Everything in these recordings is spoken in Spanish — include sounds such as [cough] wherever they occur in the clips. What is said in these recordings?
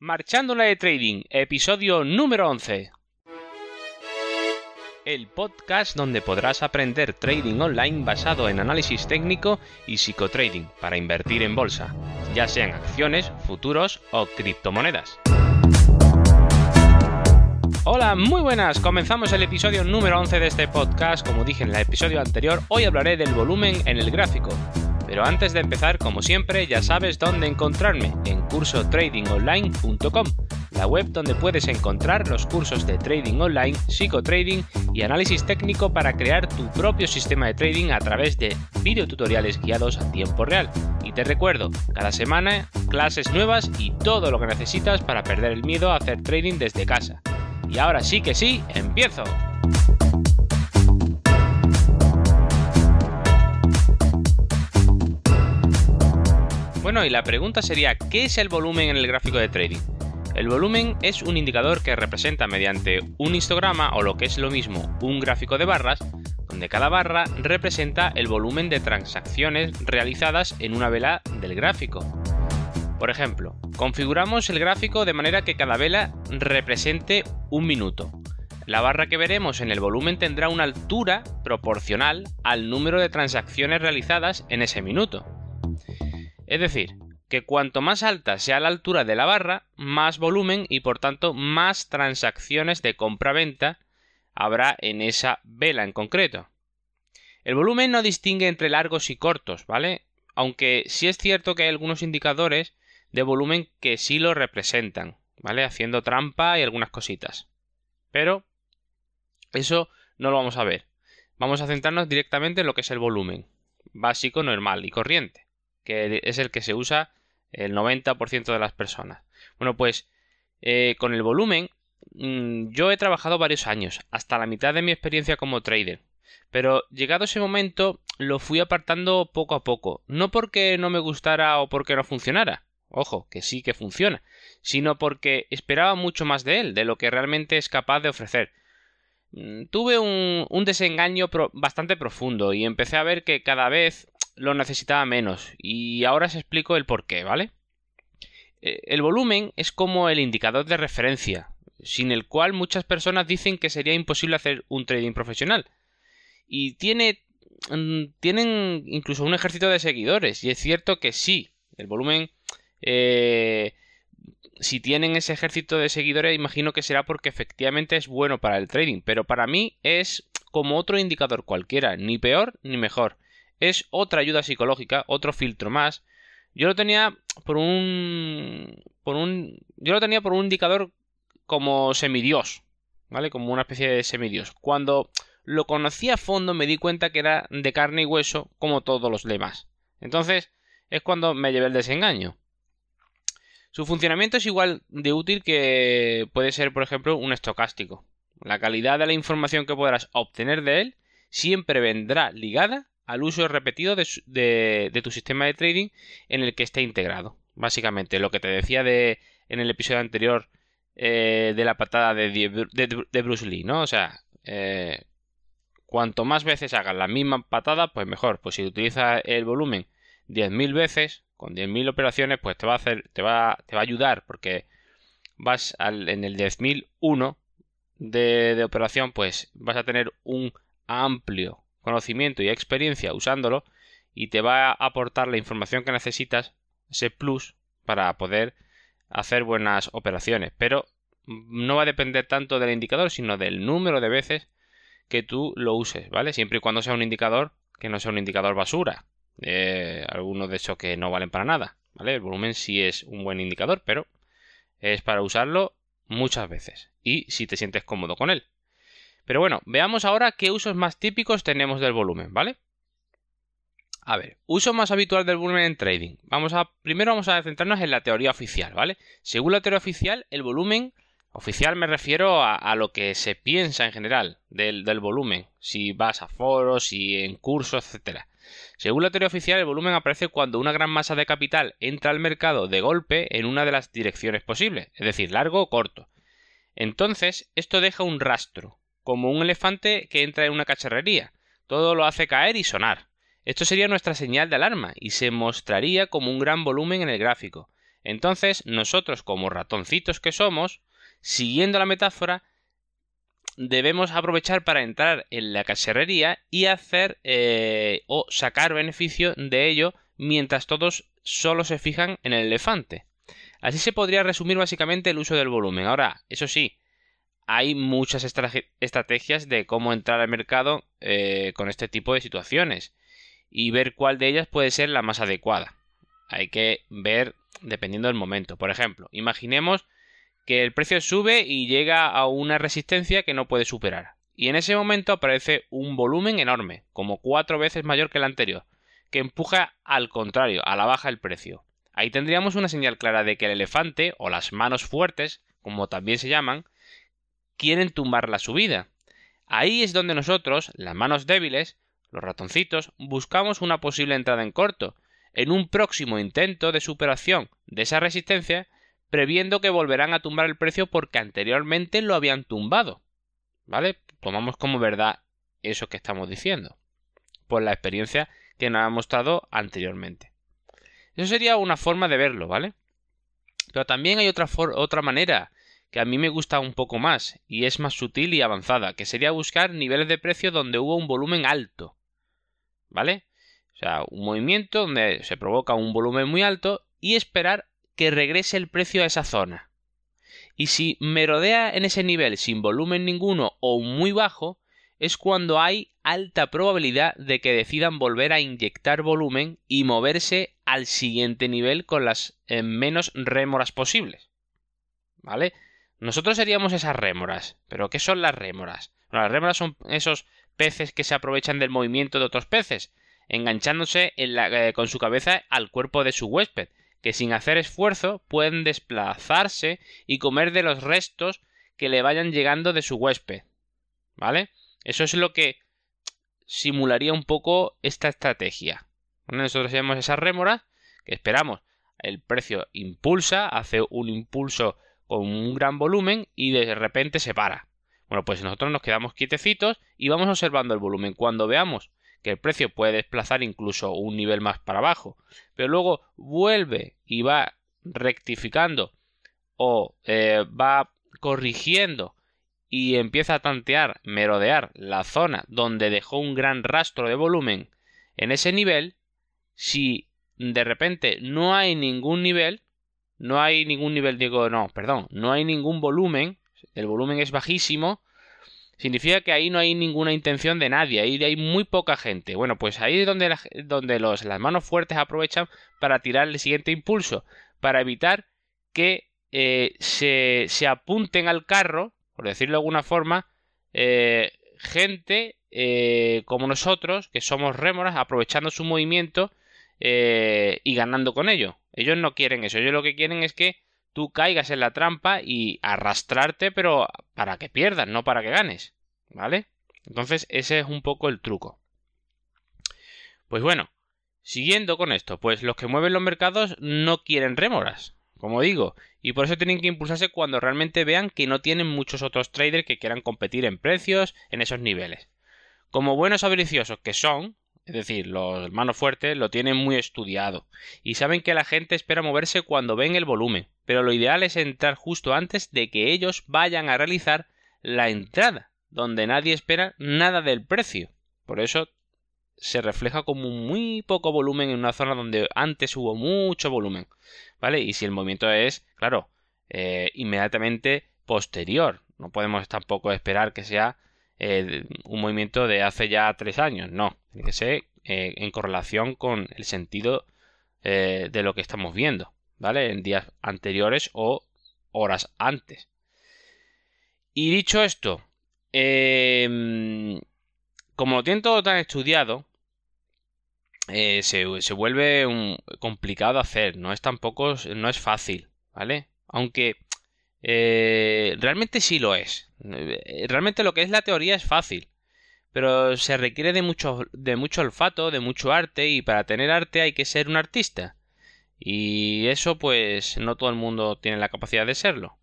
Marchándola de Trading, episodio número 11. El podcast donde podrás aprender trading online basado en análisis técnico y psicotrading para invertir en bolsa, ya sean acciones, futuros o criptomonedas. Hola, muy buenas. Comenzamos el episodio número 11 de este podcast. Como dije en el episodio anterior, hoy hablaré del volumen en el gráfico. Pero antes de empezar, como siempre, ya sabes dónde encontrarme, en cursotradingonline.com, la web donde puedes encontrar los cursos de trading online, psicotrading y análisis técnico para crear tu propio sistema de trading a través de videotutoriales guiados a tiempo real. Y te recuerdo, cada semana clases nuevas y todo lo que necesitas para perder el miedo a hacer trading desde casa. Y ahora sí que sí, empiezo. Bueno, y la pregunta sería, ¿qué es el volumen en el gráfico de trading? El volumen es un indicador que representa mediante un histograma o lo que es lo mismo, un gráfico de barras, donde cada barra representa el volumen de transacciones realizadas en una vela del gráfico. Por ejemplo, configuramos el gráfico de manera que cada vela represente un minuto. La barra que veremos en el volumen tendrá una altura proporcional al número de transacciones realizadas en ese minuto. Es decir, que cuanto más alta sea la altura de la barra, más volumen y por tanto más transacciones de compra-venta habrá en esa vela en concreto. El volumen no distingue entre largos y cortos, ¿vale? Aunque sí es cierto que hay algunos indicadores de volumen que sí lo representan, ¿vale? Haciendo trampa y algunas cositas. Pero eso no lo vamos a ver. Vamos a centrarnos directamente en lo que es el volumen básico, normal y corriente, que es el que se usa el 90% de las personas. Bueno, pues eh, con el volumen mm, yo he trabajado varios años, hasta la mitad de mi experiencia como trader. Pero llegado ese momento lo fui apartando poco a poco, no porque no me gustara o porque no funcionara, ojo, que sí que funciona, sino porque esperaba mucho más de él, de lo que realmente es capaz de ofrecer. Mm, tuve un, desengaño bastante profundo y empecé a ver que cada vez lo necesitaba menos, y ahora os explico el por qué, ¿vale? Eh, el volumen es como el indicador de referencia, sin el cual muchas personas dicen que sería imposible hacer un trading profesional. Y tiene, mm, tienen incluso un ejército de seguidores, y es cierto que sí, el volumen eh, si tienen ese ejército de seguidores, imagino que será porque efectivamente es bueno para el trading. Pero para mí es como otro indicador cualquiera, ni peor ni mejor. Es otra ayuda psicológica, otro filtro más. Yo lo tenía por un. por un. Yo lo tenía por un indicador como semidios. ¿Vale? Como una especie de semidios. Cuando lo conocí a fondo me di cuenta que era de carne y hueso como todos los demás. Entonces es cuando me llevé el desengaño. Su funcionamiento es igual de útil que puede ser, por ejemplo, un estocástico. La calidad de la información que podrás obtener de él siempre vendrá ligada al uso repetido de, tu sistema de trading en el que esté integrado. Básicamente, lo que te decía de, en el episodio anterior eh, de la patada de, Bruce Lee, ¿no? O sea, eh, cuanto más veces hagas la misma patada, pues mejor. Pues si utilizas el volumen 10.000 veces, con 10.000 operaciones, pues te va a hacer, te va, te va a ayudar porque vas al, en el 10.001 de, de operación, pues vas a tener un amplio conocimiento y experiencia usándolo y te va a aportar la información que necesitas, ese plus, para poder hacer buenas operaciones. Pero no va a depender tanto del indicador, sino del número de veces que tú lo uses, ¿vale? Siempre y cuando sea un indicador que no sea un indicador basura, eh, algunos de esos que no valen para nada. ¿vale? El volumen sí es un buen indicador, pero es para usarlo muchas veces y si te sientes cómodo con él. Pero bueno, veamos ahora qué usos más típicos tenemos del volumen, ¿vale? A ver, uso más habitual del volumen en trading. Vamos a, primero vamos a centrarnos en la teoría oficial, ¿vale? Según la teoría oficial, el volumen oficial me refiero a, lo que se piensa en general del, del, volumen, si vas a foros, y en cursos, etcétera. Según la teoría oficial, el volumen aparece cuando una gran masa de capital entra al mercado de golpe en una de las direcciones posibles, es decir, largo o corto. Entonces, esto deja un rastro, como un elefante que entra en una cacharrería. Todo lo hace caer y sonar. Esto sería nuestra señal de alarma y se mostraría como un gran volumen en el gráfico. Entonces, nosotros como ratoncitos que somos, siguiendo la metáfora, debemos aprovechar para entrar en la cacharrería y hacer eh, o sacar beneficio de ello mientras todos solo se fijan en el elefante. Así se podría resumir básicamente el uso del volumen. Ahora, eso sí, hay muchas estrategias de cómo entrar al mercado eh, con este tipo de situaciones y ver cuál de ellas puede ser la más adecuada. Hay que ver dependiendo del momento. Por ejemplo, imaginemos que el precio sube y llega a una resistencia que no puede superar. Y en ese momento aparece un volumen enorme, como cuatro veces mayor que el anterior, que empuja al contrario, a la baja el precio. Ahí tendríamos una señal clara de que el elefante, o las manos fuertes, como también se llaman, quieren tumbar la subida. Ahí es donde nosotros, las manos débiles, los ratoncitos, buscamos una posible entrada en corto, en un próximo intento de superación de esa resistencia, previendo que volverán a tumbar el precio porque anteriormente lo habían tumbado. ¿Vale? Tomamos como verdad eso que estamos diciendo, por la experiencia que nos ha mostrado anteriormente. Eso sería una forma de verlo, ¿vale? Pero también hay otra, otra manera que a mí me gusta un poco más y es más sutil y avanzada, que sería buscar niveles de precio donde hubo un volumen alto. ¿Vale? O sea, un movimiento donde se provoca un volumen muy alto y esperar que regrese el precio a esa zona. Y si merodea en ese nivel sin volumen ninguno o muy bajo, es cuando hay alta probabilidad de que decidan volver a inyectar volumen y moverse al siguiente nivel con las eh, menos rémoras posibles. ¿Vale? Nosotros seríamos esas rémoras. ¿Pero qué son las rémoras? las rémoras son esos peces que se aprovechan del movimiento de otros peces, enganchándose eh, con su cabeza al cuerpo de su huésped, que sin hacer esfuerzo pueden desplazarse y comer de los restos que le vayan llegando de su huésped. ¿Vale? Eso es lo que simularía un poco esta estrategia. nosotros tenemos esas rémoras que esperamos. El precio impulsa, hace un impulso con un gran volumen y de repente se para. Bueno, pues nosotros nos quedamos quietecitos y vamos observando el volumen. Cuando veamos que el precio puede desplazar incluso un nivel más para abajo, pero luego vuelve y va rectificando o eh, va corrigiendo y empieza a tantear, merodear la zona donde dejó un gran rastro de volumen en ese nivel, si de repente no hay ningún nivel, no hay ningún nivel, digo, no, perdón, no hay ningún volumen, el volumen es bajísimo, significa que ahí no hay ninguna intención de nadie, ahí hay muy poca gente. Bueno, pues ahí es donde, donde los, las manos fuertes aprovechan para tirar el siguiente impulso, para evitar que eh, se, se, apunten al carro, por decirlo de alguna forma, eh, gente eh, como nosotros, que somos rémoras, aprovechando su movimiento y ganando con ello. Ellos no quieren eso, ellos lo que quieren es que tú caigas en la trampa y arrastrarte, pero para que pierdas, no para que ganes. ¿Vale? Entonces ese es un poco el truco. Pues bueno, siguiendo con esto, pues los que mueven los mercados no quieren rémoras, como digo, y por eso tienen que impulsarse cuando realmente vean que no tienen muchos otros traders que quieran competir en precios en esos niveles. Como buenos avariciosos que son, es decir, los hermanos fuertes lo tienen muy estudiado y saben que la gente espera moverse cuando ven el volumen, pero lo ideal es entrar justo antes de que ellos vayan a realizar la entrada, donde nadie espera nada del precio. Por eso se refleja como muy poco volumen en una zona donde antes hubo mucho volumen, ¿vale? Y si el movimiento es, claro, eh, inmediatamente posterior, no podemos tampoco esperar que sea eh, un movimiento de hace ya tres años, no, tiene que ser eh, en correlación con el sentido eh, de lo que estamos viendo, ¿vale? En días anteriores o horas antes. Y dicho esto, em, como lo tienen todo tan estudiado, se, se, vuelve complicado hacer, no es tampoco, no es fácil, ¿vale? Aunque realmente sí lo es, eh, realmente lo que es la teoría es fácil, pero se requiere de mucho, de mucho olfato, de mucho arte, y para tener arte hay que ser un artista. Y eso pues no todo el mundo tiene la capacidad de serlo.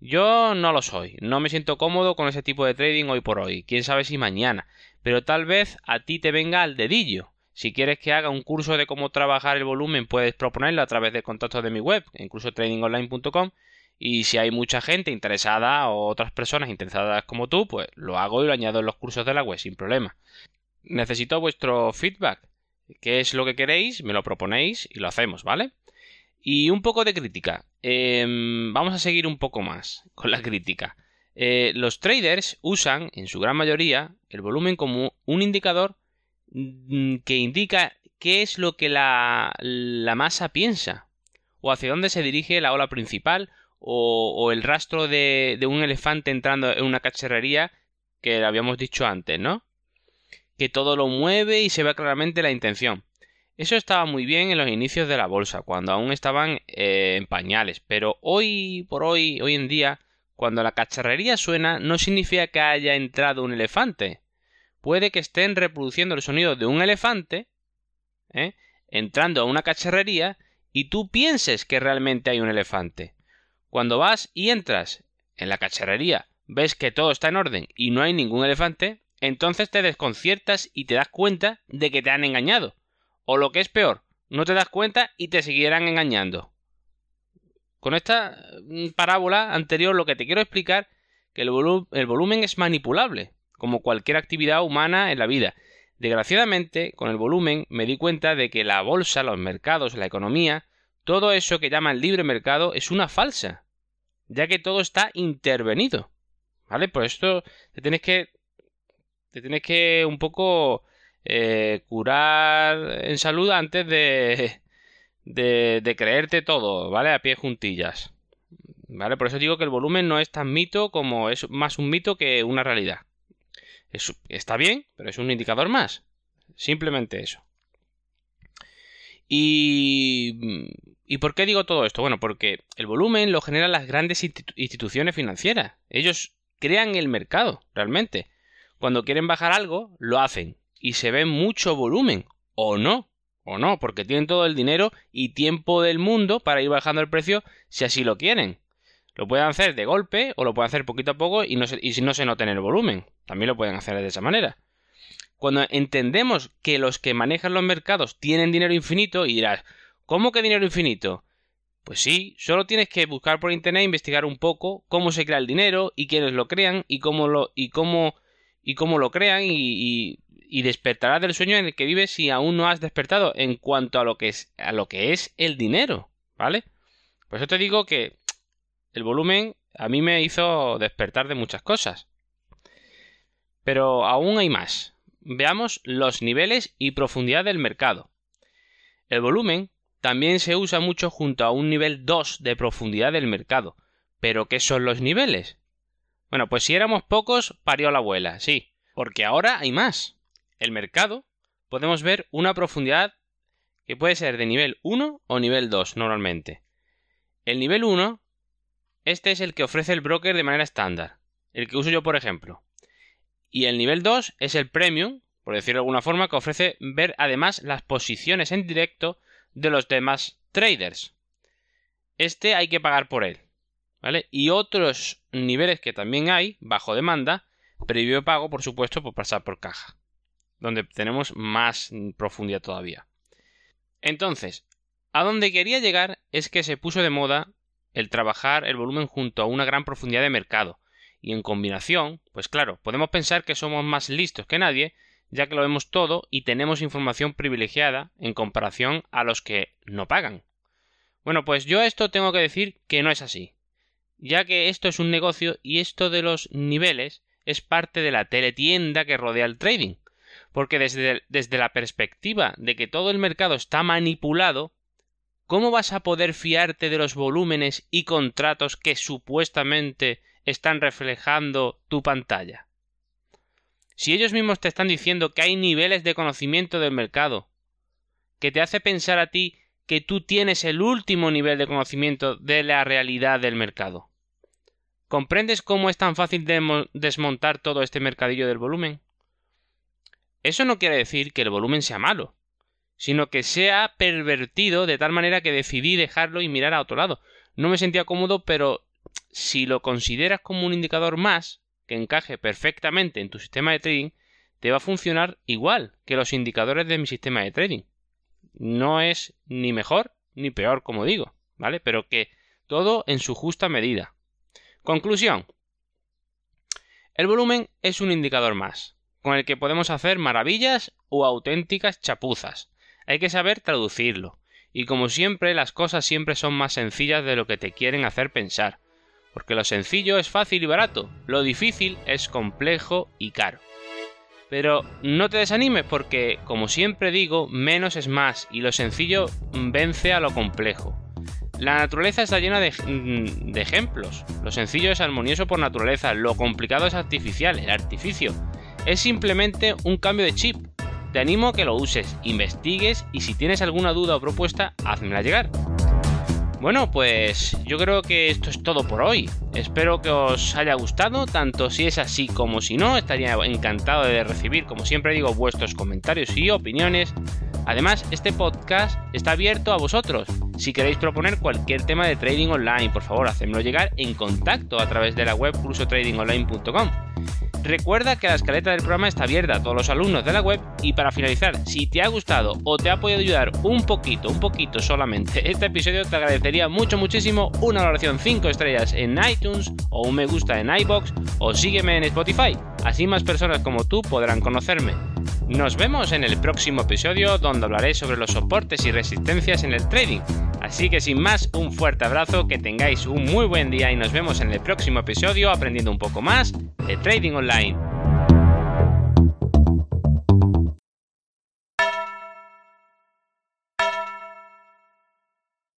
Yo no lo soy, no me siento cómodo con ese tipo de trading hoy por hoy, quién sabe si mañana, pero tal vez a ti te venga al dedillo. Si quieres que haga un curso de cómo trabajar el volumen, puedes proponerlo a través de contactos de mi web, incluso tradingonline.com. Y si hay mucha gente interesada o otras personas interesadas como tú, pues lo hago y lo añado en los cursos de la web sin problema. Necesito vuestro feedback. ¿Qué es lo que queréis? Me lo proponéis y lo hacemos, ¿vale? Y un poco de crítica. Em, vamos a seguir un poco más con la crítica. Eh, los traders usan, en su gran mayoría, el volumen como un indicador mm, que indica qué es lo que la, masa piensa, o hacia dónde se dirige la ola principal, o, el rastro de, de, un elefante entrando en una cacharrería que habíamos dicho antes, ¿no? Que todo lo mueve y se ve claramente la intención. Eso estaba muy bien en los inicios de la bolsa, cuando aún estaban eh, en pañales, pero hoy por hoy, hoy en día, cuando la cacharrería suena, no significa que haya entrado un elefante. Puede que estén reproduciendo el sonido de un elefante, ¿eh? entrando a una cacharrería, y tú pienses que realmente hay un elefante. Cuando vas y entras en la cacharrería, ves que todo está en orden y no hay ningún elefante, entonces te desconciertas y te das cuenta de que te han engañado o lo que es peor, no te das cuenta y te seguirán engañando. Con esta mm, parábola anterior lo que te quiero explicar que el, el volumen es manipulable, como cualquier actividad humana en la vida. Desgraciadamente, con el volumen me di cuenta de que la bolsa, los mercados, la economía, todo eso que llaman libre mercado es una falsa, ya que todo está intervenido. ¿Vale? Por esto te tienes que te tienes que un poco eh, curar en salud antes de, de, creerte todo, ¿vale? A pie juntillas. ¿Vale? Por eso digo que el volumen no es tan mito como es más un mito que una realidad. está bien, pero es un indicador más. Simplemente eso. Y, ¿Y por qué digo todo esto? Bueno, porque el volumen lo generan las grandes instituciones financieras. Ellos crean el mercado, realmente. Cuando quieren bajar algo, lo hacen y se ve mucho volumen, o no, o no, porque tienen todo el dinero y tiempo del mundo para ir bajando el precio si así lo quieren. Lo pueden hacer de golpe o lo pueden hacer poquito a poco y, si no se nota el volumen. También lo pueden hacer de esa manera. Cuando entendemos que los que manejan los mercados tienen dinero infinito y dirás, ¿cómo que dinero infinito? Pues sí, solo tienes que buscar por internet investigar un poco cómo se crea el dinero y quiénes lo crean y cómo lo y cómo y cómo lo crean y, y despertarás del sueño en el que vives si aún no has despertado en cuanto a lo que es, a lo que es el dinero, ¿vale? Por eso te digo que el volumen a mí me hizo despertar de muchas cosas. Pero aún hay más. Veamos los niveles y profundidad del mercado. El volumen también se usa mucho junto a un nivel 2 de profundidad del mercado. ¿Pero qué son los niveles? Bueno, pues si éramos pocos, parió la abuela, sí, porque ahora hay más el mercado, podemos ver una profundidad que puede ser de nivel 1 o nivel 2 normalmente. El nivel 1, este es el que ofrece el broker de manera estándar, el que uso yo por ejemplo. Y el nivel 2 es el premium, por decirlo de alguna forma, que ofrece ver además las posiciones en directo de los demás traders. Este hay que pagar por él. ¿Vale? Y otros niveles que también hay, bajo demanda, previo pago, por supuesto, por pasar por caja donde tenemos más profundidad todavía. Entonces, a donde quería llegar es que se puso de moda el trabajar el volumen junto a una gran profundidad de mercado, y en combinación, pues claro, podemos pensar que somos más listos que nadie, ya que lo vemos todo y tenemos información privilegiada en comparación a los que no pagan. Bueno, pues yo a esto tengo que decir que no es así, ya que esto es un negocio y esto de los niveles es parte de la teletienda que rodea el trading, porque desde, desde la perspectiva de que todo el mercado está manipulado, ¿cómo vas a poder fiarte de los volúmenes y contratos que supuestamente están reflejando tu pantalla? Si ellos mismos te están diciendo que hay niveles de conocimiento del mercado, que te hace pensar a ti que tú tienes el último nivel de conocimiento de la realidad del mercado. ¿Comprendes cómo es tan fácil desmontar todo este mercadillo del volumen? Eso no quiere decir que el volumen sea malo, sino que sea pervertido de tal manera que decidí dejarlo y mirar a otro lado. No me sentía cómodo, pero si lo consideras como un indicador más que encaje perfectamente en tu sistema de trading, te va a funcionar igual que los indicadores de mi sistema de trading. No es ni mejor ni peor, como digo, ¿vale? Pero que todo en su justa medida. Conclusión. El volumen es un indicador más, con el que podemos hacer maravillas o auténticas chapuzas. Hay que saber traducirlo. Y como siempre, las cosas siempre son más sencillas de lo que te quieren hacer pensar. Porque lo sencillo es fácil y barato, lo difícil es complejo y caro. Pero no te desanimes porque, como siempre digo, menos es más y lo sencillo vence a lo complejo. La naturaleza está llena de, mm, de, ejemplos. Lo sencillo es armonioso por naturaleza, lo complicado es artificial, el artificio. Es simplemente un cambio de chip. Te animo a que lo uses, investigues y si tienes alguna duda o propuesta, házmela llegar. Bueno, pues yo creo que esto es todo por hoy. Espero que os haya gustado, tanto si es así como si no. Estaría encantado de recibir, como siempre digo, vuestros comentarios y opiniones. Además, este podcast está abierto a vosotros. Si queréis proponer cualquier tema de trading online, por favor, hacedmelo llegar en contacto a través de la web cursotradingonline.com. Recuerda que la escaleta del programa está abierta a todos los alumnos de la web y para finalizar, si te ha gustado o te ha podido ayudar un poquito, un poquito solamente [laughs] este episodio, te agradecería mucho, muchísimo una valoración 5 estrellas en iTunes o un me gusta en iBox o sígueme en Spotify. Así más personas como tú podrán conocerme. Nos vemos en el próximo episodio donde hablaré sobre los soportes y resistencias en el trading. Así que sin más, un fuerte abrazo, que tengáis un muy buen día y nos vemos en el próximo episodio aprendiendo un poco más de trading online.